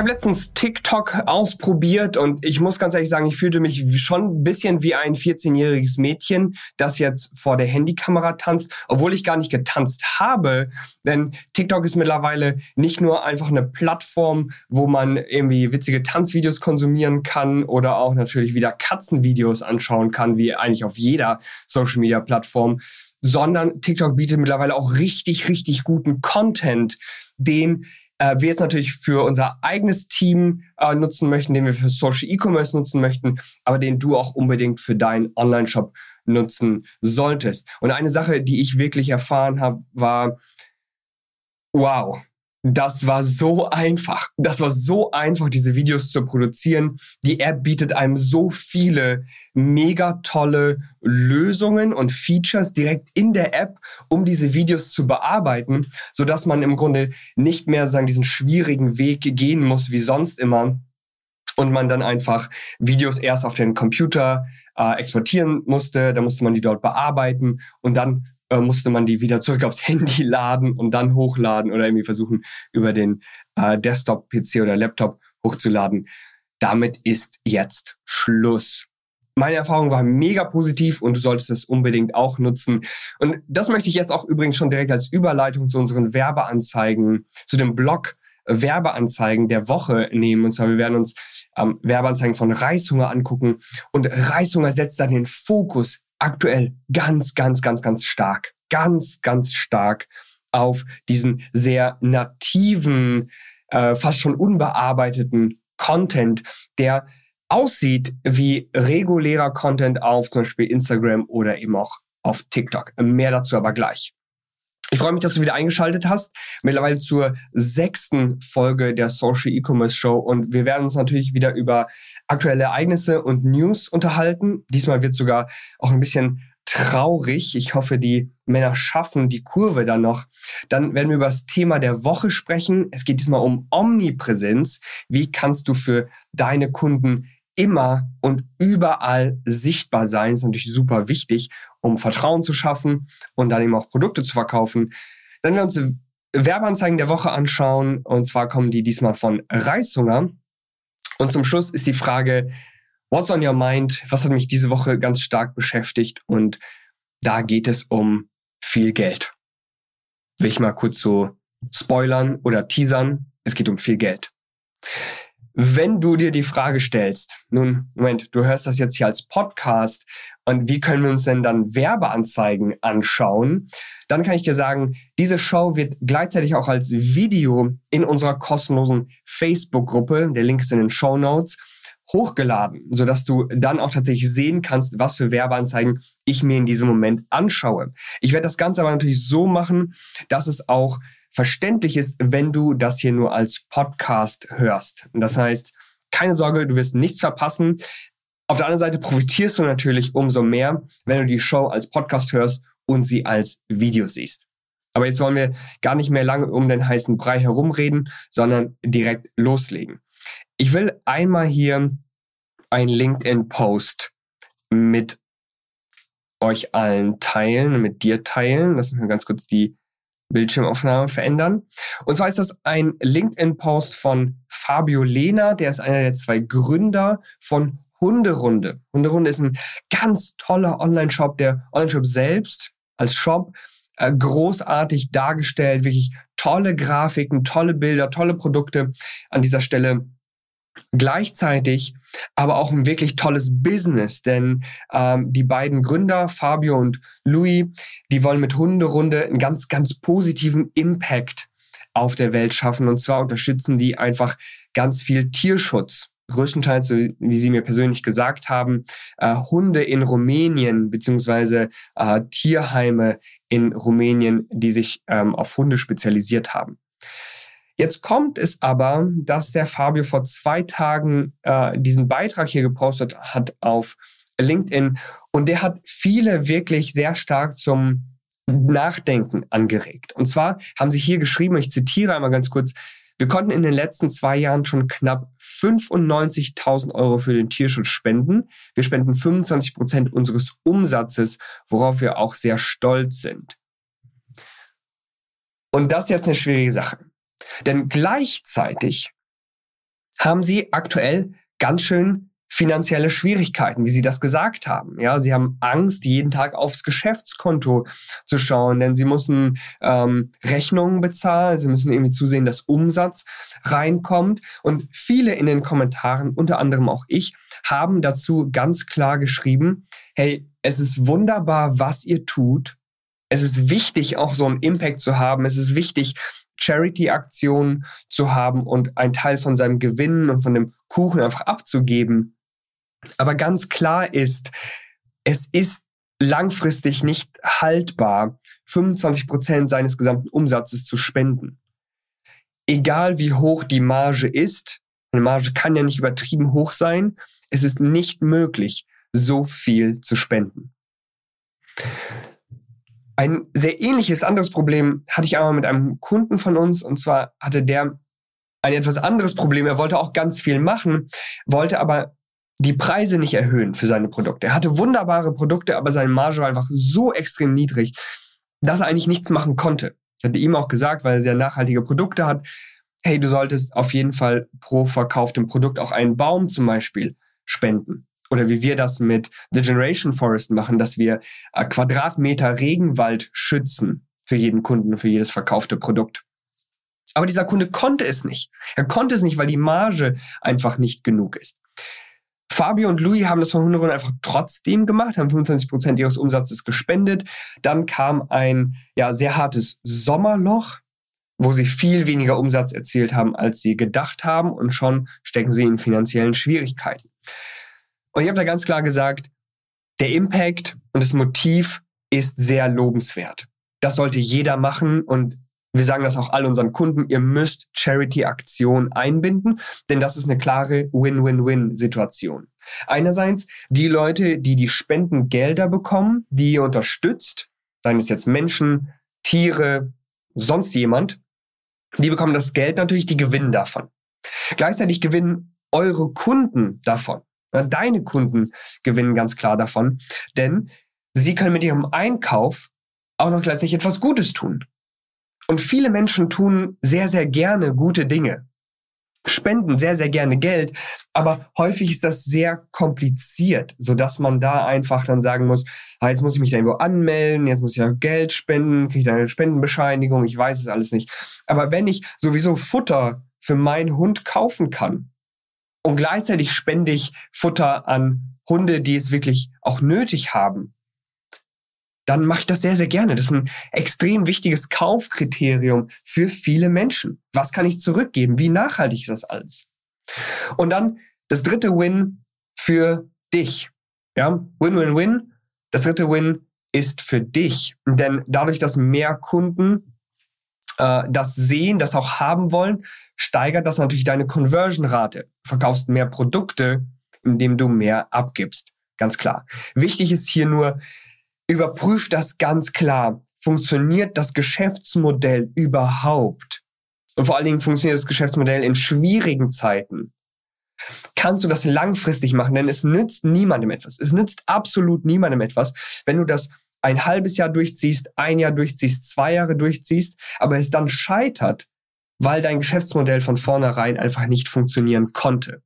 Habe letztens TikTok ausprobiert und ich muss ganz ehrlich sagen, ich fühlte mich schon ein bisschen wie ein 14-jähriges Mädchen, das jetzt vor der Handykamera tanzt, obwohl ich gar nicht getanzt habe. Denn TikTok ist mittlerweile nicht nur einfach eine Plattform, wo man irgendwie witzige Tanzvideos konsumieren kann oder auch natürlich wieder Katzenvideos anschauen kann, wie eigentlich auf jeder Social-Media-Plattform, sondern TikTok bietet mittlerweile auch richtig, richtig guten Content, den äh, wir jetzt natürlich für unser eigenes Team äh, nutzen möchten, den wir für Social E-Commerce nutzen möchten, aber den du auch unbedingt für deinen Online-Shop nutzen solltest. Und eine Sache, die ich wirklich erfahren habe, war, wow, das war so einfach. Das war so einfach, diese Videos zu produzieren. Die App bietet einem so viele mega tolle Lösungen und Features direkt in der App, um diese Videos zu bearbeiten, so dass man im Grunde nicht mehr sagen diesen schwierigen Weg gehen muss wie sonst immer und man dann einfach Videos erst auf den Computer äh, exportieren musste, da musste man die dort bearbeiten und dann äh, musste man die wieder zurück aufs Handy laden und dann hochladen oder irgendwie versuchen, über den äh, Desktop-PC oder Laptop hochzuladen. Damit ist jetzt Schluss. Meine Erfahrung war mega positiv und du solltest es unbedingt auch nutzen. Und das möchte ich jetzt auch übrigens schon direkt als Überleitung zu unseren Werbeanzeigen, zu dem Blog Werbeanzeigen der Woche nehmen. Und zwar, wir werden uns ähm, Werbeanzeigen von Reishunger angucken. Und Reishunger setzt dann den Fokus aktuell ganz, ganz, ganz, ganz stark, ganz, ganz stark auf diesen sehr nativen, äh, fast schon unbearbeiteten Content, der aussieht wie regulärer Content auf zum Beispiel Instagram oder eben auch auf TikTok. Mehr dazu aber gleich. Ich freue mich, dass du wieder eingeschaltet hast. Mittlerweile zur sechsten Folge der Social E-Commerce Show und wir werden uns natürlich wieder über aktuelle Ereignisse und News unterhalten. Diesmal wird sogar auch ein bisschen traurig. Ich hoffe, die Männer schaffen die Kurve dann noch. Dann werden wir über das Thema der Woche sprechen. Es geht diesmal um Omnipräsenz. Wie kannst du für deine Kunden immer und überall sichtbar sein? Das ist natürlich super wichtig um Vertrauen zu schaffen und dann eben auch Produkte zu verkaufen. Werden wir uns Werbeanzeigen der Woche anschauen und zwar kommen die diesmal von Reishunger. Und zum Schluss ist die Frage, what's on your mind? Was hat mich diese Woche ganz stark beschäftigt? Und da geht es um viel Geld. Will ich mal kurz so spoilern oder teasern. Es geht um viel Geld. Wenn du dir die Frage stellst, nun, Moment, du hörst das jetzt hier als Podcast und wie können wir uns denn dann Werbeanzeigen anschauen? Dann kann ich dir sagen, diese Show wird gleichzeitig auch als Video in unserer kostenlosen Facebook-Gruppe, der Link ist in den Show Notes, hochgeladen, sodass du dann auch tatsächlich sehen kannst, was für Werbeanzeigen ich mir in diesem Moment anschaue. Ich werde das Ganze aber natürlich so machen, dass es auch verständlich ist, wenn du das hier nur als Podcast hörst. Und das heißt, keine Sorge, du wirst nichts verpassen. Auf der anderen Seite profitierst du natürlich umso mehr, wenn du die Show als Podcast hörst und sie als Video siehst. Aber jetzt wollen wir gar nicht mehr lange um den heißen Brei herumreden, sondern direkt loslegen. Ich will einmal hier ein LinkedIn-Post mit euch allen teilen, mit dir teilen. Lass mich mal ganz kurz die Bildschirmaufnahme verändern. Und zwar ist das ein LinkedIn-Post von Fabio Lehner, der ist einer der zwei Gründer von Hunderunde. Hunderunde ist ein ganz toller Online-Shop, der Online-Shop selbst als Shop äh, großartig dargestellt, wirklich tolle Grafiken, tolle Bilder, tolle Produkte an dieser Stelle. Gleichzeitig aber auch ein wirklich tolles Business, denn ähm, die beiden Gründer, Fabio und Louis, die wollen mit Hunderunde einen ganz, ganz positiven Impact auf der Welt schaffen. Und zwar unterstützen die einfach ganz viel Tierschutz. Größtenteils, wie Sie mir persönlich gesagt haben, äh, Hunde in Rumänien beziehungsweise äh, Tierheime in Rumänien, die sich ähm, auf Hunde spezialisiert haben. Jetzt kommt es aber, dass der Fabio vor zwei Tagen äh, diesen Beitrag hier gepostet hat auf LinkedIn und der hat viele wirklich sehr stark zum Nachdenken angeregt. Und zwar haben sie hier geschrieben, ich zitiere einmal ganz kurz, wir konnten in den letzten zwei Jahren schon knapp 95.000 Euro für den Tierschutz spenden. Wir spenden 25 Prozent unseres Umsatzes, worauf wir auch sehr stolz sind. Und das ist jetzt eine schwierige Sache. Denn gleichzeitig haben sie aktuell ganz schön finanzielle Schwierigkeiten, wie Sie das gesagt haben. Ja, Sie haben Angst, jeden Tag aufs Geschäftskonto zu schauen, denn Sie müssen ähm, Rechnungen bezahlen, Sie müssen irgendwie zusehen, dass Umsatz reinkommt. Und viele in den Kommentaren, unter anderem auch ich, haben dazu ganz klar geschrieben, hey, es ist wunderbar, was ihr tut. Es ist wichtig, auch so einen Impact zu haben. Es ist wichtig, Charity-Aktionen zu haben und einen Teil von seinem Gewinn und von dem Kuchen einfach abzugeben. Aber ganz klar ist, es ist langfristig nicht haltbar, 25 Prozent seines gesamten Umsatzes zu spenden. Egal wie hoch die Marge ist, eine Marge kann ja nicht übertrieben hoch sein, es ist nicht möglich, so viel zu spenden. Ein sehr ähnliches anderes Problem hatte ich einmal mit einem Kunden von uns und zwar hatte der ein etwas anderes Problem. Er wollte auch ganz viel machen, wollte aber die Preise nicht erhöhen für seine Produkte. Er hatte wunderbare Produkte, aber seine Marge war einfach so extrem niedrig, dass er eigentlich nichts machen konnte. Ich hatte ihm auch gesagt, weil er sehr nachhaltige Produkte hat, hey, du solltest auf jeden Fall pro verkauftem Produkt auch einen Baum zum Beispiel spenden. Oder wie wir das mit The Generation Forest machen, dass wir äh, Quadratmeter Regenwald schützen für jeden Kunden, für jedes verkaufte Produkt. Aber dieser Kunde konnte es nicht. Er konnte es nicht, weil die Marge einfach nicht genug ist. Fabio und Louis haben das von Hunderun einfach trotzdem gemacht, haben 25 Prozent ihres Umsatzes gespendet. Dann kam ein ja, sehr hartes Sommerloch, wo sie viel weniger Umsatz erzielt haben, als sie gedacht haben und schon stecken sie in finanziellen Schwierigkeiten. Und ich habe da ganz klar gesagt, der Impact und das Motiv ist sehr lobenswert. Das sollte jeder machen und wir sagen das auch all unseren Kunden, ihr müsst Charity-Aktionen einbinden, denn das ist eine klare Win-Win-Win-Situation. Einerseits die Leute, die die Spendengelder bekommen, die ihr unterstützt, seien es jetzt Menschen, Tiere, sonst jemand, die bekommen das Geld natürlich, die gewinnen davon. Gleichzeitig gewinnen eure Kunden davon. Deine Kunden gewinnen ganz klar davon, denn sie können mit ihrem Einkauf auch noch gleichzeitig etwas Gutes tun. Und viele Menschen tun sehr, sehr gerne gute Dinge, spenden sehr, sehr gerne Geld, aber häufig ist das sehr kompliziert, sodass man da einfach dann sagen muss, ah, jetzt muss ich mich da irgendwo anmelden, jetzt muss ich ja Geld spenden, kriege ich da eine Spendenbescheinigung, ich weiß es alles nicht. Aber wenn ich sowieso Futter für meinen Hund kaufen kann und gleichzeitig spende ich Futter an Hunde, die es wirklich auch nötig haben, dann mache ich das sehr, sehr gerne. Das ist ein extrem wichtiges Kaufkriterium für viele Menschen. Was kann ich zurückgeben? Wie nachhaltig ist das alles? Und dann das dritte Win für dich. Ja, Win-Win-Win. Das dritte Win ist für dich. Denn dadurch, dass mehr Kunden äh, das sehen, das auch haben wollen, steigert das natürlich deine Conversion-Rate. Verkaufst mehr Produkte, indem du mehr abgibst. Ganz klar. Wichtig ist hier nur, Überprüft das ganz klar. Funktioniert das Geschäftsmodell überhaupt? Und vor allen Dingen funktioniert das Geschäftsmodell in schwierigen Zeiten. Kannst du das langfristig machen? Denn es nützt niemandem etwas. Es nützt absolut niemandem etwas, wenn du das ein halbes Jahr durchziehst, ein Jahr durchziehst, zwei Jahre durchziehst, aber es dann scheitert, weil dein Geschäftsmodell von vornherein einfach nicht funktionieren konnte.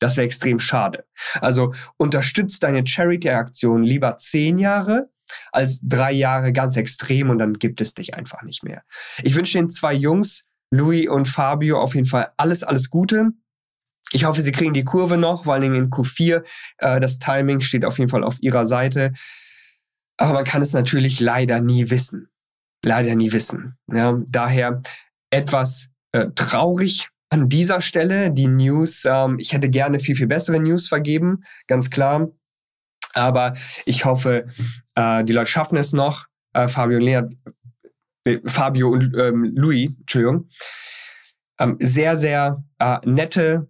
Das wäre extrem schade. Also unterstützt deine Charity-Aktion lieber zehn Jahre als drei Jahre ganz extrem und dann gibt es dich einfach nicht mehr. Ich wünsche den zwei Jungs, Louis und Fabio, auf jeden Fall alles, alles Gute. Ich hoffe, sie kriegen die Kurve noch, vor allen Dingen in Q4. Äh, das Timing steht auf jeden Fall auf ihrer Seite. Aber man kann es natürlich leider nie wissen. Leider nie wissen. Ja, daher etwas äh, traurig an dieser Stelle. Die News, ähm, ich hätte gerne viel, viel bessere News vergeben, ganz klar. Aber ich hoffe, äh, die Leute schaffen es noch. Äh, Fabio und Lea, äh, Fabio und ähm, Louis, Entschuldigung. Ähm, sehr, sehr äh, nette,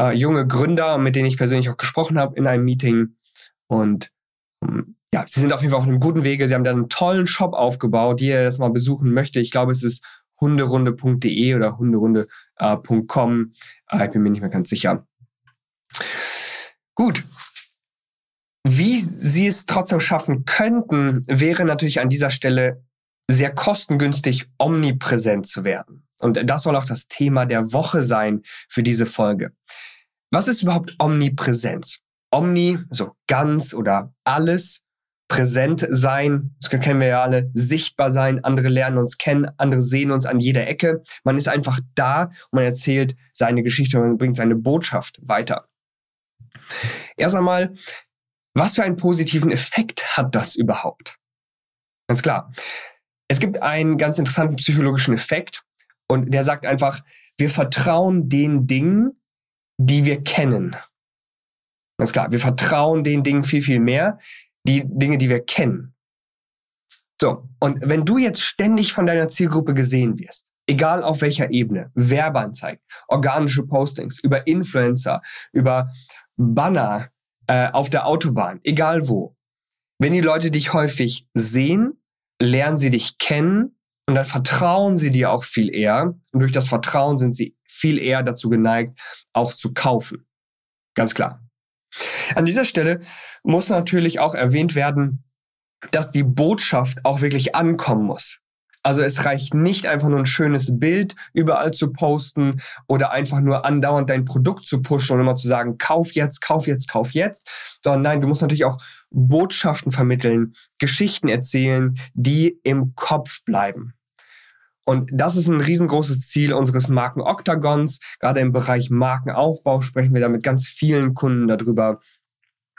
äh, junge Gründer, mit denen ich persönlich auch gesprochen habe in einem Meeting. Und ähm, ja, sie sind auf jeden Fall auf einem guten Wege. Sie haben da einen tollen Shop aufgebaut. Jeder, das mal besuchen möchte, ich glaube, es ist hunderunde.de oder hunderunde.com. Äh, ich bin mir nicht mehr ganz sicher. Gut. Wie sie es trotzdem schaffen könnten, wäre natürlich an dieser Stelle sehr kostengünstig omnipräsent zu werden. Und das soll auch das Thema der Woche sein für diese Folge. Was ist überhaupt Omnipräsenz? Omni, so ganz oder alles, präsent sein, das kennen wir ja alle, sichtbar sein, andere lernen uns kennen, andere sehen uns an jeder Ecke. Man ist einfach da und man erzählt seine Geschichte und bringt seine Botschaft weiter. Erst einmal, was für einen positiven Effekt hat das überhaupt? Ganz klar. Es gibt einen ganz interessanten psychologischen Effekt und der sagt einfach, wir vertrauen den Dingen, die wir kennen. Ganz klar, wir vertrauen den Dingen viel, viel mehr, die Dinge, die wir kennen. So, und wenn du jetzt ständig von deiner Zielgruppe gesehen wirst, egal auf welcher Ebene, Werbeanzeigen, organische Postings, über Influencer, über Banner äh, auf der Autobahn, egal wo, wenn die Leute dich häufig sehen, lernen sie dich kennen und dann vertrauen sie dir auch viel eher. Und durch das Vertrauen sind sie viel eher dazu geneigt, auch zu kaufen. Ganz klar. An dieser Stelle muss natürlich auch erwähnt werden, dass die Botschaft auch wirklich ankommen muss. Also es reicht nicht einfach nur ein schönes Bild überall zu posten oder einfach nur andauernd dein Produkt zu pushen und immer zu sagen, kauf jetzt, kauf jetzt, kauf jetzt, sondern nein, du musst natürlich auch Botschaften vermitteln, Geschichten erzählen, die im Kopf bleiben. Und das ist ein riesengroßes Ziel unseres Marken-Oktagons. Gerade im Bereich Markenaufbau sprechen wir da mit ganz vielen Kunden darüber.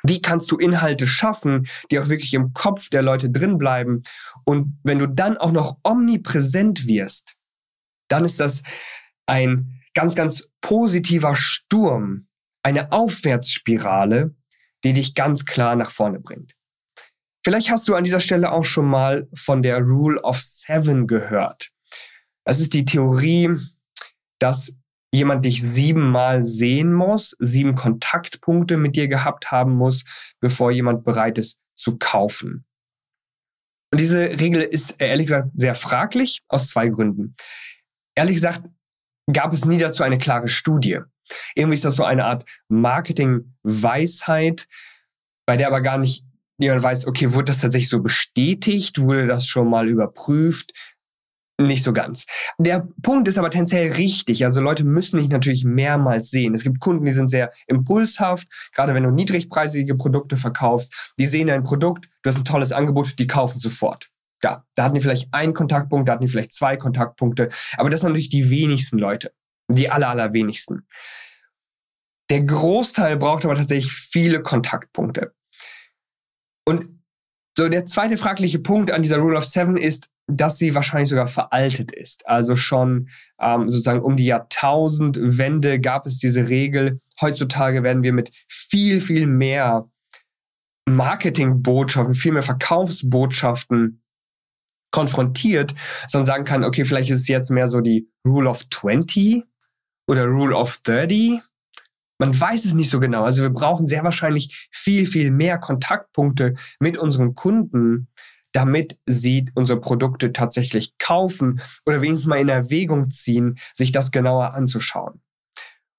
Wie kannst du Inhalte schaffen, die auch wirklich im Kopf der Leute drin bleiben? Und wenn du dann auch noch omnipräsent wirst, dann ist das ein ganz, ganz positiver Sturm, eine Aufwärtsspirale, die dich ganz klar nach vorne bringt. Vielleicht hast du an dieser Stelle auch schon mal von der Rule of Seven gehört. Das ist die Theorie, dass jemand dich siebenmal sehen muss, sieben Kontaktpunkte mit dir gehabt haben muss, bevor jemand bereit ist zu kaufen. Und diese Regel ist ehrlich gesagt sehr fraglich aus zwei Gründen. Ehrlich gesagt gab es nie dazu eine klare Studie. Irgendwie ist das so eine Art Marketing-Weisheit, bei der aber gar nicht jemand weiß, okay, wurde das tatsächlich so bestätigt? Wurde das schon mal überprüft? Nicht so ganz. Der Punkt ist aber tendenziell richtig. Also Leute müssen dich natürlich mehrmals sehen. Es gibt Kunden, die sind sehr impulshaft, gerade wenn du niedrigpreisige Produkte verkaufst. Die sehen dein Produkt, du hast ein tolles Angebot, die kaufen sofort. Ja, da hatten die vielleicht einen Kontaktpunkt, da hatten die vielleicht zwei Kontaktpunkte. Aber das sind natürlich die wenigsten Leute. Die aller, allerwenigsten. Der Großteil braucht aber tatsächlich viele Kontaktpunkte. Und so, der zweite fragliche Punkt an dieser Rule of Seven ist, dass sie wahrscheinlich sogar veraltet ist. Also schon ähm, sozusagen um die Jahrtausendwende gab es diese Regel. Heutzutage werden wir mit viel, viel mehr Marketingbotschaften, viel mehr Verkaufsbotschaften konfrontiert, sondern sagen kann, okay, vielleicht ist es jetzt mehr so die Rule of 20 oder Rule of 30 man weiß es nicht so genau. Also wir brauchen sehr wahrscheinlich viel, viel mehr Kontaktpunkte mit unseren Kunden, damit sie unsere Produkte tatsächlich kaufen oder wenigstens mal in Erwägung ziehen, sich das genauer anzuschauen.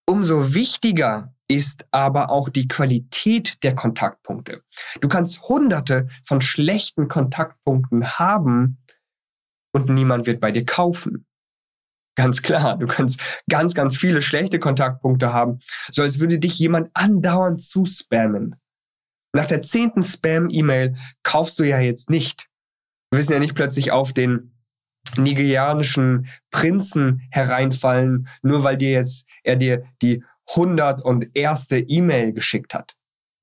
Umso wichtiger ist aber auch die Qualität der Kontaktpunkte. Du kannst hunderte von schlechten Kontaktpunkten haben und niemand wird bei dir kaufen. Ganz klar, du kannst ganz, ganz viele schlechte Kontaktpunkte haben, so als würde dich jemand andauernd zuspammen. Nach der zehnten Spam-E-Mail kaufst du ja jetzt nicht. Wir wissen ja nicht plötzlich auf den nigerianischen Prinzen hereinfallen, nur weil dir jetzt er dir die hundert und erste E-Mail geschickt hat.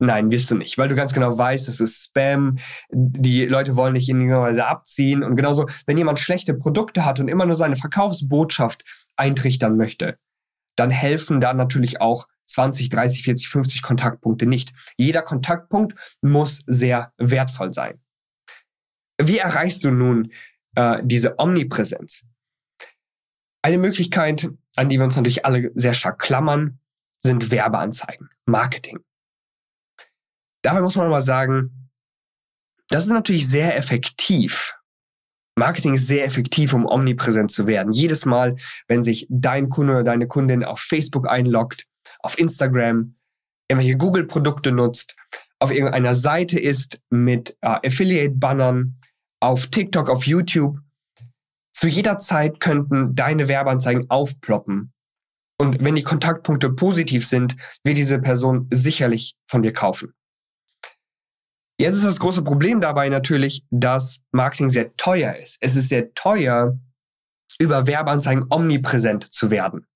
Nein, wirst du nicht, weil du ganz genau weißt, das ist Spam, die Leute wollen dich in irgendeiner Weise abziehen. Und genauso, wenn jemand schlechte Produkte hat und immer nur seine Verkaufsbotschaft eintrichtern möchte, dann helfen da natürlich auch 20, 30, 40, 50 Kontaktpunkte nicht. Jeder Kontaktpunkt muss sehr wertvoll sein. Wie erreichst du nun äh, diese Omnipräsenz? Eine Möglichkeit, an die wir uns natürlich alle sehr stark klammern, sind Werbeanzeigen, Marketing. Dabei muss man aber sagen, das ist natürlich sehr effektiv. Marketing ist sehr effektiv, um omnipräsent zu werden. Jedes Mal, wenn sich dein Kunde oder deine Kundin auf Facebook einloggt, auf Instagram, irgendwelche Google-Produkte nutzt, auf irgendeiner Seite ist mit äh, Affiliate-Bannern, auf TikTok, auf YouTube, zu jeder Zeit könnten deine Werbeanzeigen aufploppen. Und wenn die Kontaktpunkte positiv sind, wird diese Person sicherlich von dir kaufen. Jetzt ist das große Problem dabei natürlich, dass Marketing sehr teuer ist. Es ist sehr teuer, über Werbeanzeigen omnipräsent zu werden.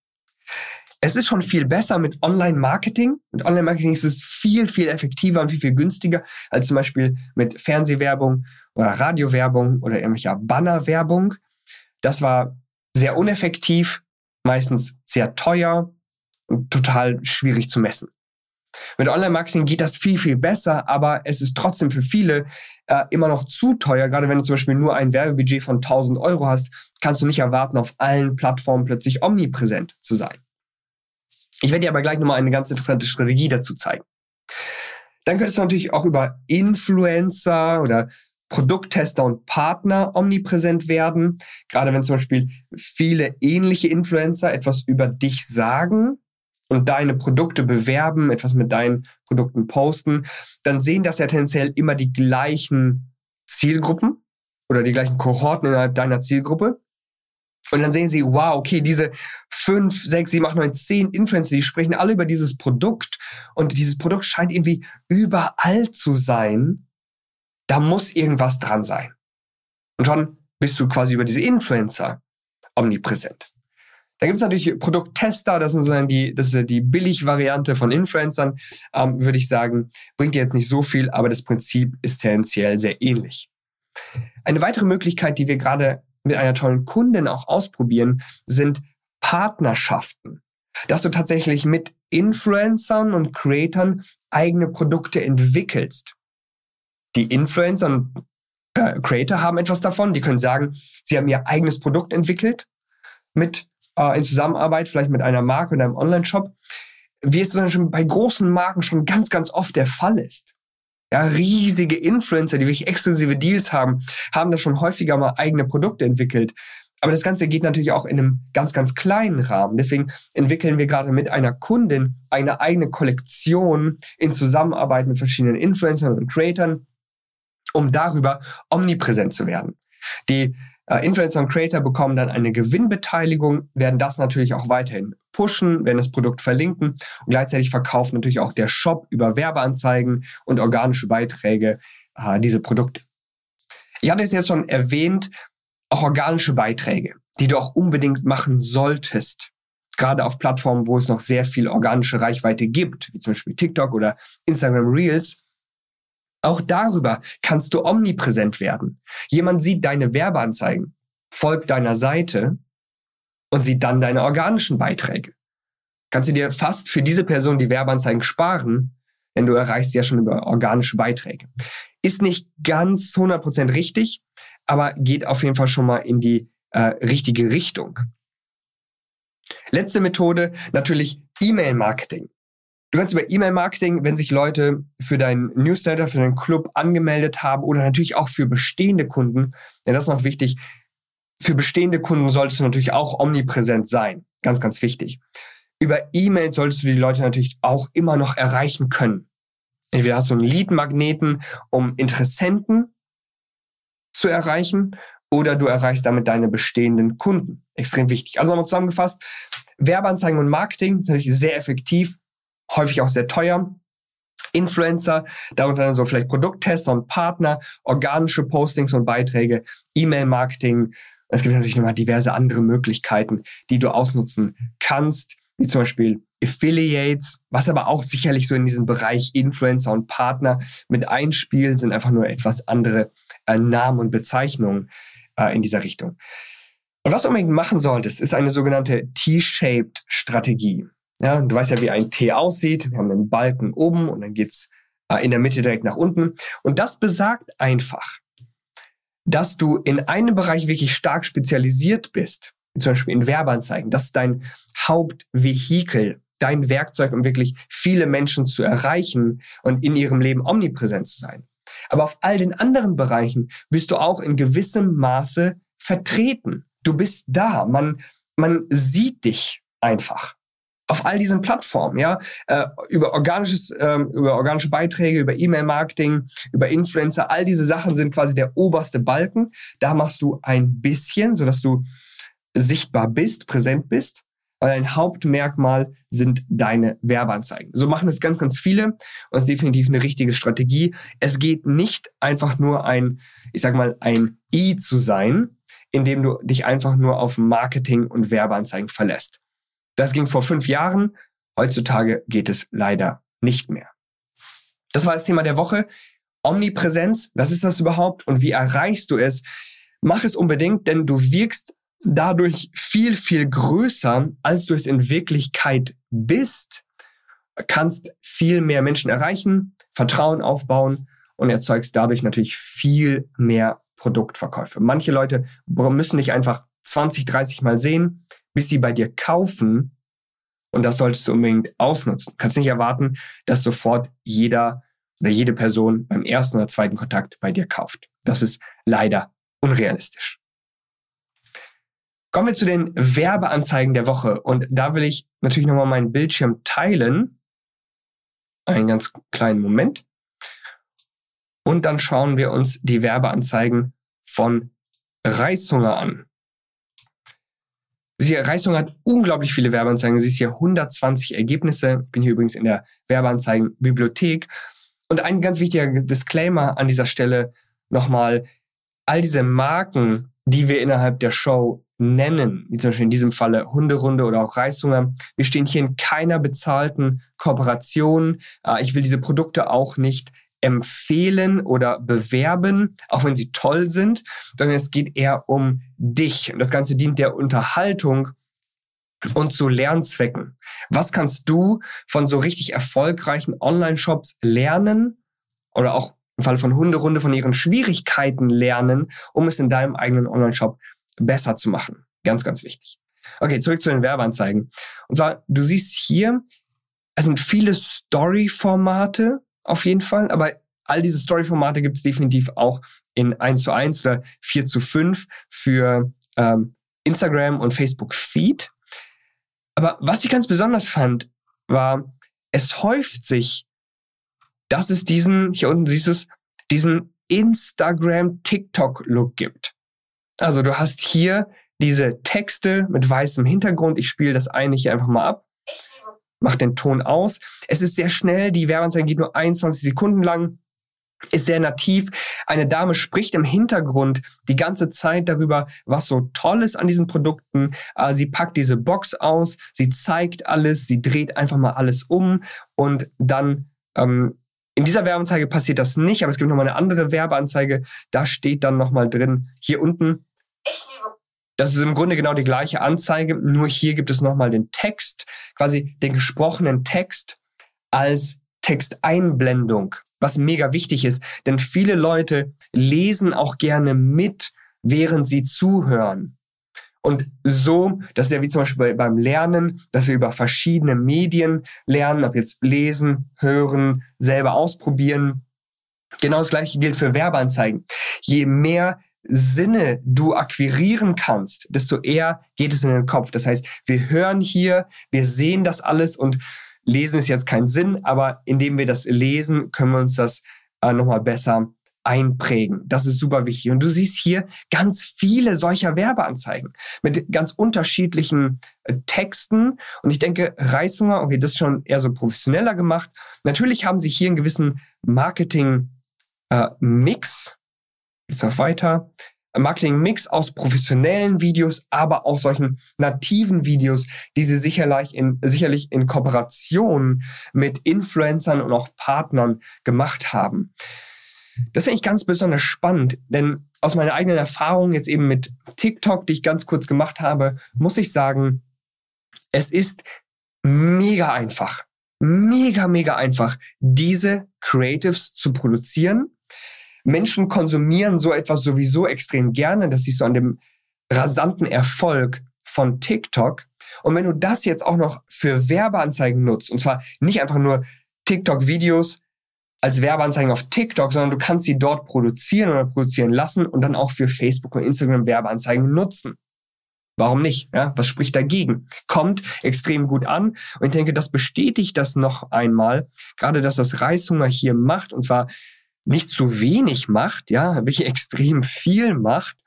Es ist schon viel besser mit Online-Marketing. Mit Online-Marketing ist es viel, viel effektiver und viel, viel günstiger als zum Beispiel mit Fernsehwerbung oder Radiowerbung oder irgendwelcher Bannerwerbung. Das war sehr uneffektiv, meistens sehr teuer und total schwierig zu messen. Mit Online-Marketing geht das viel, viel besser, aber es ist trotzdem für viele äh, immer noch zu teuer. Gerade wenn du zum Beispiel nur ein Werbebudget von 1000 Euro hast, kannst du nicht erwarten, auf allen Plattformen plötzlich omnipräsent zu sein. Ich werde dir aber gleich nochmal eine ganz interessante Strategie dazu zeigen. Dann könntest du natürlich auch über Influencer oder Produkttester und Partner omnipräsent werden. Gerade wenn zum Beispiel viele ähnliche Influencer etwas über dich sagen, und deine Produkte bewerben, etwas mit deinen Produkten posten, dann sehen das ja tendenziell immer die gleichen Zielgruppen oder die gleichen Kohorten innerhalb deiner Zielgruppe. Und dann sehen sie, wow, okay, diese fünf, sechs, sieben, acht, neun, zehn Influencer, die sprechen alle über dieses Produkt und dieses Produkt scheint irgendwie überall zu sein. Da muss irgendwas dran sein. Und schon bist du quasi über diese Influencer omnipräsent. Da gibt es natürlich Produkttester, das sind so die, das ist die Billig-Variante von Influencern, ähm, würde ich sagen. Bringt dir jetzt nicht so viel, aber das Prinzip ist tendenziell sehr ähnlich. Eine weitere Möglichkeit, die wir gerade mit einer tollen Kundin auch ausprobieren, sind Partnerschaften. Dass du tatsächlich mit Influencern und Creatern eigene Produkte entwickelst. Die Influencer und äh, Creator haben etwas davon. Die können sagen, sie haben ihr eigenes Produkt entwickelt mit äh, in Zusammenarbeit, vielleicht mit einer Marke oder einem Online-Shop, wie es dann schon bei großen Marken schon ganz, ganz oft der Fall ist. Ja, riesige Influencer, die wirklich exklusive Deals haben, haben da schon häufiger mal eigene Produkte entwickelt. Aber das Ganze geht natürlich auch in einem ganz, ganz kleinen Rahmen. Deswegen entwickeln wir gerade mit einer Kundin eine eigene Kollektion in Zusammenarbeit mit verschiedenen Influencern und Creatern, um darüber omnipräsent zu werden. Die äh, Influencer und Creator bekommen dann eine Gewinnbeteiligung, werden das natürlich auch weiterhin pushen, werden das Produkt verlinken und gleichzeitig verkauft natürlich auch der Shop über Werbeanzeigen und organische Beiträge äh, diese Produkte. Ich hatte es jetzt schon erwähnt, auch organische Beiträge, die du auch unbedingt machen solltest. Gerade auf Plattformen, wo es noch sehr viel organische Reichweite gibt, wie zum Beispiel TikTok oder Instagram Reels, auch darüber kannst du omnipräsent werden. Jemand sieht deine Werbeanzeigen, folgt deiner Seite und sieht dann deine organischen Beiträge. Kannst du dir fast für diese Person die Werbeanzeigen sparen, denn du erreichst ja schon über organische Beiträge. Ist nicht ganz 100% richtig, aber geht auf jeden Fall schon mal in die äh, richtige Richtung. Letzte Methode, natürlich E-Mail-Marketing. Du kannst über E-Mail-Marketing, wenn sich Leute für deinen Newsletter, für deinen Club angemeldet haben oder natürlich auch für bestehende Kunden, denn das ist noch wichtig, für bestehende Kunden solltest du natürlich auch omnipräsent sein. Ganz, ganz wichtig. Über E-Mail solltest du die Leute natürlich auch immer noch erreichen können. Entweder hast du einen Lead-Magneten, um Interessenten zu erreichen, oder du erreichst damit deine bestehenden Kunden. Extrem wichtig. Also nochmal zusammengefasst, Werbeanzeigen und Marketing sind natürlich sehr effektiv, häufig auch sehr teuer. Influencer, darunter dann so vielleicht Produkttester und Partner, organische Postings und Beiträge, E-Mail-Marketing. Es gibt natürlich nochmal diverse andere Möglichkeiten, die du ausnutzen kannst, wie zum Beispiel Affiliates, was aber auch sicherlich so in diesem Bereich Influencer und Partner mit einspielen, sind einfach nur etwas andere äh, Namen und Bezeichnungen äh, in dieser Richtung. Und was du unbedingt machen solltest, ist eine sogenannte T-Shaped Strategie. Ja, du weißt ja, wie ein T aussieht. Wir haben einen Balken oben und dann geht's äh, in der Mitte direkt nach unten. Und das besagt einfach, dass du in einem Bereich wirklich stark spezialisiert bist, zum Beispiel in Werbeanzeigen. Das ist dein Hauptvehikel dein Werkzeug, um wirklich viele Menschen zu erreichen und in ihrem Leben omnipräsent zu sein. Aber auf all den anderen Bereichen bist du auch in gewissem Maße vertreten. Du bist da. Man, man sieht dich einfach auf all diesen Plattformen, ja, äh, über organisches, ähm, über organische Beiträge, über E-Mail-Marketing, über Influencer, all diese Sachen sind quasi der oberste Balken. Da machst du ein bisschen, sodass du sichtbar bist, präsent bist. Weil ein Hauptmerkmal sind deine Werbeanzeigen. So machen es ganz, ganz viele und das ist definitiv eine richtige Strategie. Es geht nicht einfach nur ein, ich sag mal, ein I zu sein, indem du dich einfach nur auf Marketing und Werbeanzeigen verlässt. Das ging vor fünf Jahren. Heutzutage geht es leider nicht mehr. Das war das Thema der Woche. Omnipräsenz, was ist das überhaupt und wie erreichst du es? Mach es unbedingt, denn du wirkst dadurch viel, viel größer, als du es in Wirklichkeit bist, kannst viel mehr Menschen erreichen, Vertrauen aufbauen und erzeugst dadurch natürlich viel mehr Produktverkäufe. Manche Leute müssen dich einfach 20, 30 Mal sehen, bis sie bei dir kaufen. Und das solltest du unbedingt ausnutzen. Du kannst nicht erwarten, dass sofort jeder oder jede Person beim ersten oder zweiten Kontakt bei dir kauft. Das ist leider unrealistisch. Kommen wir zu den Werbeanzeigen der Woche. Und da will ich natürlich nochmal meinen Bildschirm teilen. Einen ganz kleinen Moment. Und dann schauen wir uns die Werbeanzeigen von Reishunger an. Sie Reisung hat unglaublich viele Werbeanzeigen. Sie ist hier 120 Ergebnisse. Ich bin hier übrigens in der Werbeanzeigenbibliothek. Und ein ganz wichtiger Disclaimer an dieser Stelle nochmal. All diese Marken, die wir innerhalb der Show nennen, wie zum Beispiel in diesem Falle Hunderunde oder auch Reishunger, wir stehen hier in keiner bezahlten Kooperation. Äh, ich will diese Produkte auch nicht empfehlen oder bewerben, auch wenn sie toll sind, sondern es geht eher um dich. Und das Ganze dient der Unterhaltung und zu Lernzwecken. Was kannst du von so richtig erfolgreichen Online-Shops lernen oder auch im Fall von Hunderunde von ihren Schwierigkeiten lernen, um es in deinem eigenen Online-Shop besser zu machen? Ganz, ganz wichtig. Okay, zurück zu den Werbeanzeigen. Und zwar, du siehst hier, es sind viele Story-Formate, auf jeden Fall. Aber all diese Story-Formate gibt es definitiv auch in 1 zu 1 oder 4 zu 5 für ähm, Instagram und Facebook Feed. Aber was ich ganz besonders fand, war, es häuft sich, dass es diesen, hier unten siehst du es, diesen Instagram-TikTok-Look gibt. Also du hast hier diese Texte mit weißem Hintergrund. Ich spiele das eine hier einfach mal ab macht den Ton aus. Es ist sehr schnell, die Werbeanzeige geht nur 21 Sekunden lang, ist sehr nativ. Eine Dame spricht im Hintergrund die ganze Zeit darüber, was so toll ist an diesen Produkten. Äh, sie packt diese Box aus, sie zeigt alles, sie dreht einfach mal alles um und dann ähm, in dieser Werbeanzeige passiert das nicht, aber es gibt nochmal eine andere Werbeanzeige, da steht dann nochmal drin, hier unten. Das ist im Grunde genau die gleiche Anzeige, nur hier gibt es nochmal den Text, quasi den gesprochenen Text als Texteinblendung, was mega wichtig ist, denn viele Leute lesen auch gerne mit, während sie zuhören. Und so, das ist ja wie zum Beispiel beim Lernen, dass wir über verschiedene Medien lernen, ob jetzt lesen, hören, selber ausprobieren. Genau das gleiche gilt für Werbeanzeigen. Je mehr Sinne du akquirieren kannst, desto eher geht es in den Kopf. Das heißt, wir hören hier, wir sehen das alles und lesen ist jetzt kein Sinn, aber indem wir das lesen, können wir uns das äh, nochmal besser einprägen. Das ist super wichtig. Und du siehst hier ganz viele solcher Werbeanzeigen mit ganz unterschiedlichen äh, Texten. Und ich denke, Reißhunger, okay, das ist schon eher so professioneller gemacht. Natürlich haben sie hier einen gewissen Marketing-Mix. Äh, Geht's noch weiter? Marketing-Mix aus professionellen Videos, aber auch solchen nativen Videos, die sie sicherlich in, sicherlich in Kooperation mit Influencern und auch Partnern gemacht haben. Das finde ich ganz besonders spannend, denn aus meiner eigenen Erfahrung jetzt eben mit TikTok, die ich ganz kurz gemacht habe, muss ich sagen, es ist mega einfach, mega, mega einfach, diese Creatives zu produzieren Menschen konsumieren so etwas sowieso extrem gerne. Das siehst du an dem rasanten Erfolg von TikTok. Und wenn du das jetzt auch noch für Werbeanzeigen nutzt, und zwar nicht einfach nur TikTok-Videos als Werbeanzeigen auf TikTok, sondern du kannst sie dort produzieren oder produzieren lassen und dann auch für Facebook und Instagram Werbeanzeigen nutzen. Warum nicht? Ja, was spricht dagegen? Kommt extrem gut an. Und ich denke, das bestätigt das noch einmal. Gerade, dass das Reishunger hier macht, und zwar nicht zu wenig macht, ja, wirklich extrem viel macht.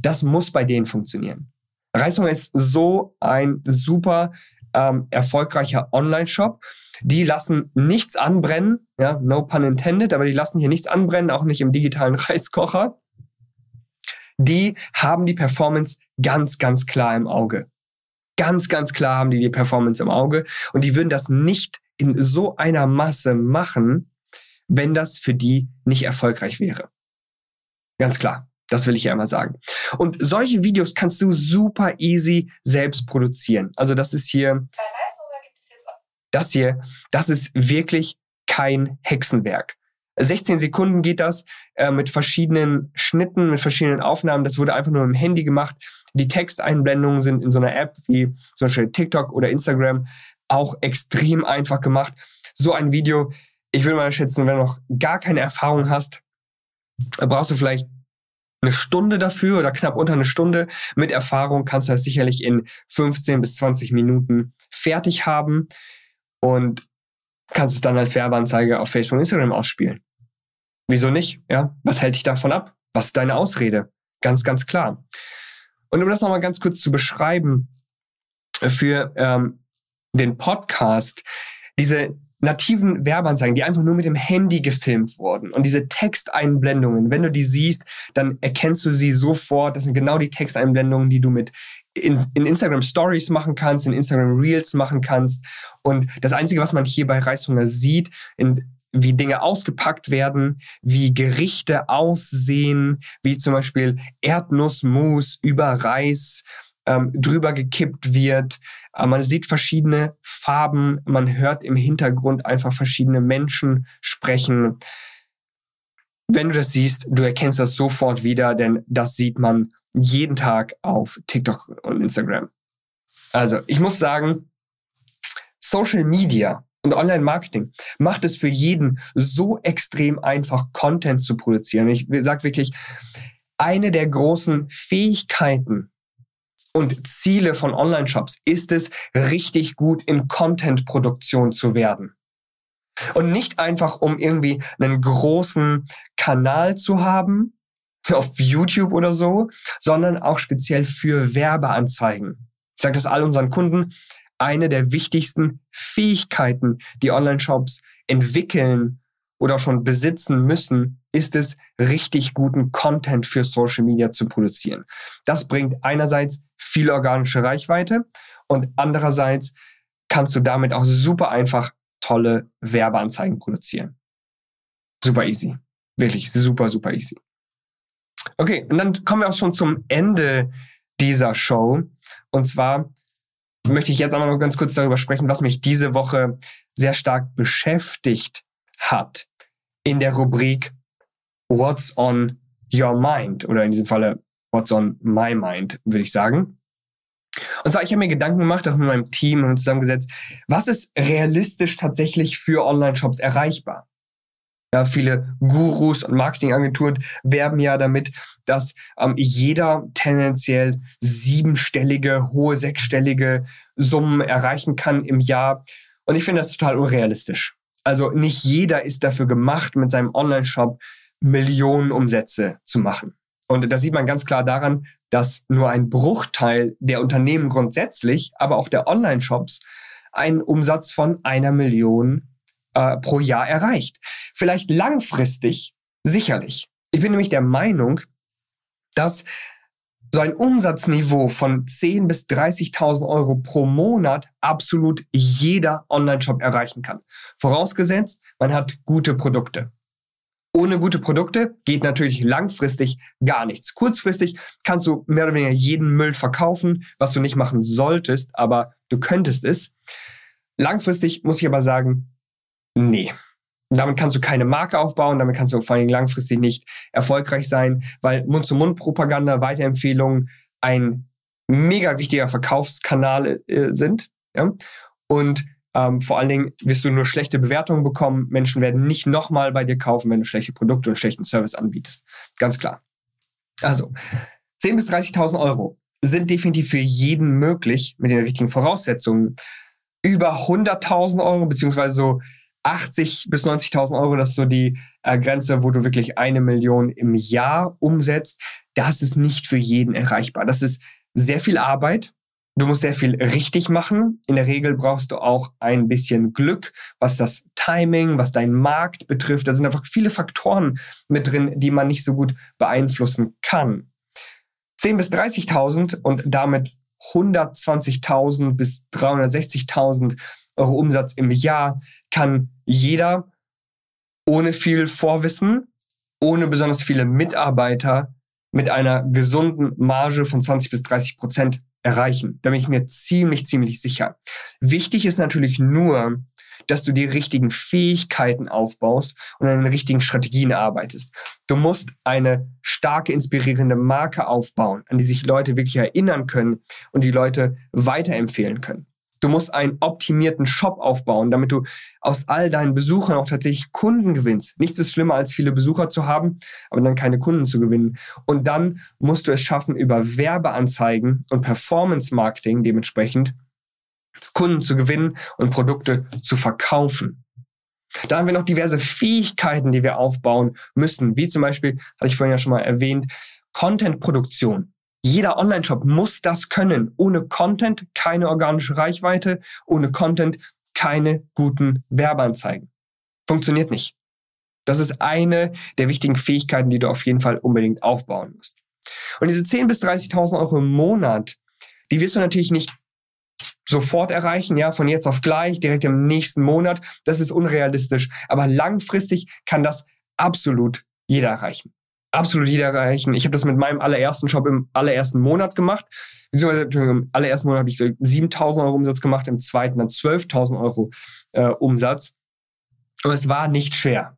Das muss bei denen funktionieren. Reishunger ist so ein super ähm, erfolgreicher Online-Shop. Die lassen nichts anbrennen, ja, no pun intended, aber die lassen hier nichts anbrennen, auch nicht im digitalen Reiskocher. Die haben die Performance ganz, ganz klar im Auge. Ganz, ganz klar haben die die Performance im Auge und die würden das nicht in so einer Masse machen, wenn das für die nicht erfolgreich wäre. Ganz klar. Das will ich ja immer sagen. Und solche Videos kannst du super easy selbst produzieren. Also das ist hier, das hier, das ist wirklich kein Hexenwerk. 16 Sekunden geht das äh, mit verschiedenen Schnitten, mit verschiedenen Aufnahmen. Das wurde einfach nur im Handy gemacht. Die Texteinblendungen sind in so einer App wie zum Beispiel TikTok oder Instagram auch extrem einfach gemacht. So ein Video, ich will mal schätzen, wenn du noch gar keine Erfahrung hast, brauchst du vielleicht eine Stunde dafür oder knapp unter eine Stunde. Mit Erfahrung kannst du das sicherlich in 15 bis 20 Minuten fertig haben und kannst es dann als Werbeanzeige auf Facebook und Instagram ausspielen. Wieso nicht? Ja, was hält dich davon ab? Was ist deine Ausrede? Ganz, ganz klar. Und um das nochmal ganz kurz zu beschreiben, für ähm, den Podcast, diese nativen Werbeanzeigen, die einfach nur mit dem Handy gefilmt wurden und diese Texteinblendungen, wenn du die siehst, dann erkennst du sie sofort. Das sind genau die Texteinblendungen, die du mit in, in Instagram Stories machen kannst, in Instagram Reels machen kannst. Und das Einzige, was man hier bei Reishunger sieht, in, wie Dinge ausgepackt werden, wie Gerichte aussehen, wie zum Beispiel Erdnussmus über Reis ähm, drüber gekippt wird. Äh, man sieht verschiedene Farben, man hört im Hintergrund einfach verschiedene Menschen sprechen. Wenn du das siehst, du erkennst das sofort wieder, denn das sieht man jeden Tag auf TikTok und Instagram. Also ich muss sagen, Social Media und Online-Marketing macht es für jeden so extrem einfach, Content zu produzieren. Ich sage wirklich, eine der großen Fähigkeiten und Ziele von Online-Shops ist es, richtig gut in Content-Produktion zu werden. Und nicht einfach, um irgendwie einen großen Kanal zu haben, auf YouTube oder so, sondern auch speziell für Werbeanzeigen. Ich sage das all unseren Kunden, eine der wichtigsten Fähigkeiten, die Online-Shops entwickeln oder schon besitzen müssen, ist es, richtig guten Content für Social Media zu produzieren. Das bringt einerseits viel organische Reichweite und andererseits kannst du damit auch super einfach tolle Werbeanzeigen produzieren. Super easy. Wirklich super, super easy. Okay, und dann kommen wir auch schon zum Ende dieser Show. Und zwar möchte ich jetzt einmal ganz kurz darüber sprechen, was mich diese Woche sehr stark beschäftigt hat in der Rubrik What's on Your Mind oder in diesem Falle What's on My Mind, würde ich sagen. Und zwar, ich habe mir Gedanken gemacht, auch mit meinem Team und zusammengesetzt, was ist realistisch tatsächlich für Online-Shops erreichbar? Ja, viele Gurus und Marketingagenturen werben ja damit, dass ähm, jeder tendenziell siebenstellige, hohe sechsstellige Summen erreichen kann im Jahr. Und ich finde das total unrealistisch. Also nicht jeder ist dafür gemacht, mit seinem Online-Shop Millionen Umsätze zu machen. Und das sieht man ganz klar daran, dass nur ein Bruchteil der Unternehmen grundsätzlich, aber auch der Online-Shops, einen Umsatz von einer Million äh, pro Jahr erreicht. Vielleicht langfristig, sicherlich. Ich bin nämlich der Meinung, dass so ein Umsatzniveau von 10.000 bis 30.000 Euro pro Monat absolut jeder Online-Shop erreichen kann. Vorausgesetzt, man hat gute Produkte. Ohne gute Produkte geht natürlich langfristig gar nichts. Kurzfristig kannst du mehr oder weniger jeden Müll verkaufen, was du nicht machen solltest, aber du könntest es. Langfristig muss ich aber sagen, nee. Damit kannst du keine Marke aufbauen, damit kannst du vor allem langfristig nicht erfolgreich sein, weil Mund-zu-Mund-Propaganda, Weiterempfehlungen ein mega wichtiger Verkaufskanal äh, sind. Ja? Und ähm, vor allen Dingen wirst du nur schlechte Bewertungen bekommen. Menschen werden nicht nochmal bei dir kaufen, wenn du schlechte Produkte und schlechten Service anbietest. Ganz klar. Also, 10.000 bis 30.000 Euro sind definitiv für jeden möglich mit den richtigen Voraussetzungen. Über 100.000 Euro, beziehungsweise so 80 bis 90.000 Euro, das ist so die äh, Grenze, wo du wirklich eine Million im Jahr umsetzt. Das ist nicht für jeden erreichbar. Das ist sehr viel Arbeit. Du musst sehr viel richtig machen. In der Regel brauchst du auch ein bisschen Glück, was das Timing, was deinen Markt betrifft. Da sind einfach viele Faktoren mit drin, die man nicht so gut beeinflussen kann. 10 bis 30.000 und damit 120.000 bis 360.000 Euro Umsatz im Jahr kann jeder ohne viel Vorwissen, ohne besonders viele Mitarbeiter mit einer gesunden Marge von 20 bis 30 Prozent erreichen. Da bin ich mir ziemlich, ziemlich sicher. Wichtig ist natürlich nur, dass du die richtigen Fähigkeiten aufbaust und an den richtigen Strategien arbeitest. Du musst eine starke, inspirierende Marke aufbauen, an die sich Leute wirklich erinnern können und die Leute weiterempfehlen können. Du musst einen optimierten Shop aufbauen, damit du aus all deinen Besuchern auch tatsächlich Kunden gewinnst. Nichts ist schlimmer, als viele Besucher zu haben, aber dann keine Kunden zu gewinnen. Und dann musst du es schaffen, über Werbeanzeigen und Performance Marketing dementsprechend Kunden zu gewinnen und Produkte zu verkaufen. Da haben wir noch diverse Fähigkeiten, die wir aufbauen müssen, wie zum Beispiel, hatte ich vorhin ja schon mal erwähnt, Content-Produktion. Jeder Online-Shop muss das können. Ohne Content keine organische Reichweite, ohne Content keine guten Werbeanzeigen. Funktioniert nicht. Das ist eine der wichtigen Fähigkeiten, die du auf jeden Fall unbedingt aufbauen musst. Und diese 10.000 bis 30.000 Euro im Monat, die wirst du natürlich nicht sofort erreichen, ja, von jetzt auf gleich, direkt im nächsten Monat. Das ist unrealistisch. Aber langfristig kann das absolut jeder erreichen. Absolut jeder erreichen. Ich habe das mit meinem allerersten Shop im allerersten Monat gemacht. Beziehungsweise im allerersten Monat habe ich 7.000 Euro Umsatz gemacht, im zweiten dann 12.000 Euro äh, Umsatz. Und es war nicht schwer.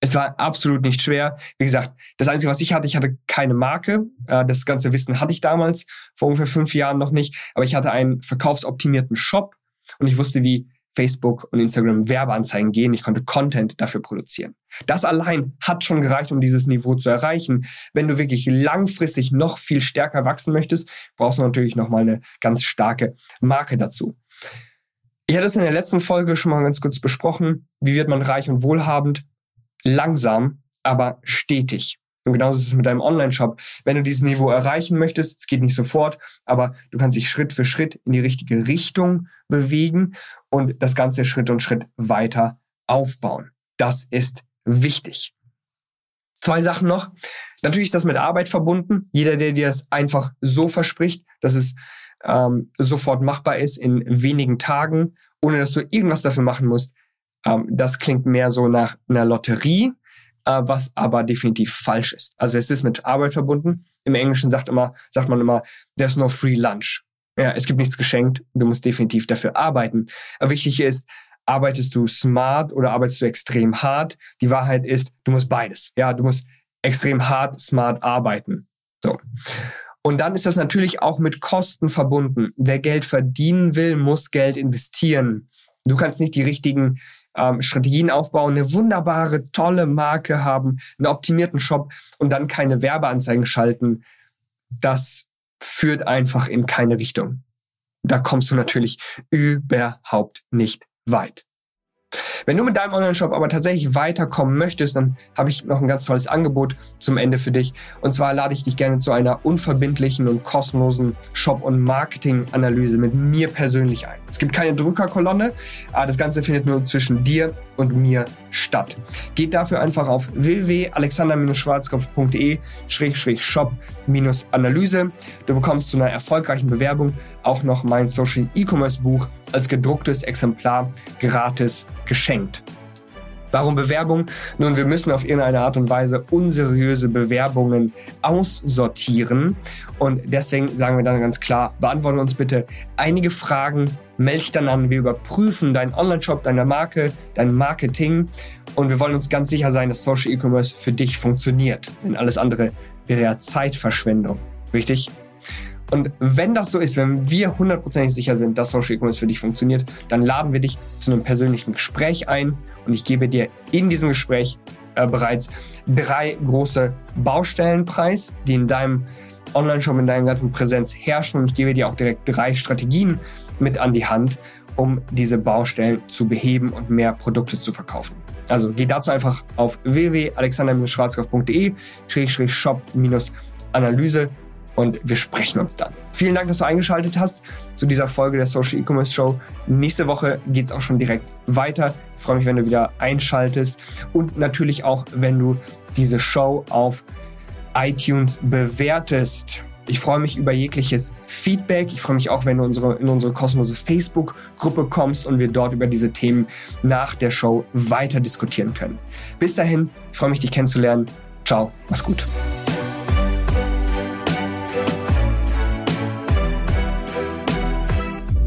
Es war absolut nicht schwer. Wie gesagt, das Einzige, was ich hatte, ich hatte keine Marke. Äh, das ganze Wissen hatte ich damals, vor ungefähr fünf Jahren noch nicht. Aber ich hatte einen verkaufsoptimierten Shop und ich wusste, wie Facebook und Instagram Werbeanzeigen gehen. Ich konnte Content dafür produzieren. Das allein hat schon gereicht, um dieses Niveau zu erreichen. Wenn du wirklich langfristig noch viel stärker wachsen möchtest, brauchst du natürlich nochmal eine ganz starke Marke dazu. Ich hatte es in der letzten Folge schon mal ganz kurz besprochen. Wie wird man reich und wohlhabend? langsam, aber stetig. Und genauso ist es mit deinem Online-Shop. Wenn du dieses Niveau erreichen möchtest, es geht nicht sofort, aber du kannst dich Schritt für Schritt in die richtige Richtung bewegen und das Ganze Schritt und Schritt weiter aufbauen. Das ist wichtig. Zwei Sachen noch. Natürlich ist das mit Arbeit verbunden. Jeder, der dir das einfach so verspricht, dass es ähm, sofort machbar ist in wenigen Tagen, ohne dass du irgendwas dafür machen musst, ähm, das klingt mehr so nach einer Lotterie, äh, was aber definitiv falsch ist. Also es ist mit Arbeit verbunden. Im Englischen sagt immer, sagt man immer, there's no free lunch. Ja, es gibt nichts geschenkt. Du musst definitiv dafür arbeiten. Aber wichtig ist, arbeitest du smart oder arbeitest du extrem hart? Die Wahrheit ist, du musst beides. Ja, du musst extrem hart, smart arbeiten. So. Und dann ist das natürlich auch mit Kosten verbunden. Wer Geld verdienen will, muss Geld investieren. Du kannst nicht die richtigen ähm, Strategien aufbauen, eine wunderbare, tolle Marke haben, einen optimierten Shop und dann keine Werbeanzeigen schalten, das führt einfach in keine Richtung. Da kommst du natürlich überhaupt nicht weit. Wenn du mit deinem Online-Shop aber tatsächlich weiterkommen möchtest, dann habe ich noch ein ganz tolles Angebot zum Ende für dich. Und zwar lade ich dich gerne zu einer unverbindlichen und kostenlosen Shop- und Marketing-Analyse mit mir persönlich ein. Es gibt keine Drückerkolonne, aber das Ganze findet nur zwischen dir und mir statt. Geht dafür einfach auf www.alexander-schwarzkopf.de-shop-analyse. Du bekommst zu einer erfolgreichen Bewerbung auch noch mein Social E-Commerce Buch als gedrucktes Exemplar gratis geschenkt. Warum Bewerbung? Nun, wir müssen auf irgendeine Art und Weise unseriöse Bewerbungen aussortieren. Und deswegen sagen wir dann ganz klar, beantworte uns bitte einige Fragen, melde dich dann an. Wir überprüfen deinen Online-Shop, deine Marke, dein Marketing. Und wir wollen uns ganz sicher sein, dass Social E-Commerce für dich funktioniert. Denn alles andere wäre ja Zeitverschwendung. Richtig? Und wenn das so ist, wenn wir hundertprozentig sicher sind, dass Social E-Commerce für dich funktioniert, dann laden wir dich zu einem persönlichen Gespräch ein. Und ich gebe dir in diesem Gespräch äh, bereits drei große Baustellen preis, die in deinem Online-Shop, in deiner ganzen Präsenz herrschen. Und ich gebe dir auch direkt drei Strategien mit an die Hand, um diese Baustellen zu beheben und mehr Produkte zu verkaufen. Also geh dazu einfach auf www.alexander-schwarzkopf.de-shop-analyse und wir sprechen uns dann. Vielen Dank, dass du eingeschaltet hast zu dieser Folge der Social E-Commerce Show. Nächste Woche geht es auch schon direkt weiter. Ich freue mich, wenn du wieder einschaltest und natürlich auch, wenn du diese Show auf iTunes bewertest. Ich freue mich über jegliches Feedback. Ich freue mich auch, wenn du unsere, in unsere kostenlose Facebook-Gruppe kommst und wir dort über diese Themen nach der Show weiter diskutieren können. Bis dahin, ich freue mich, dich kennenzulernen. Ciao, mach's gut.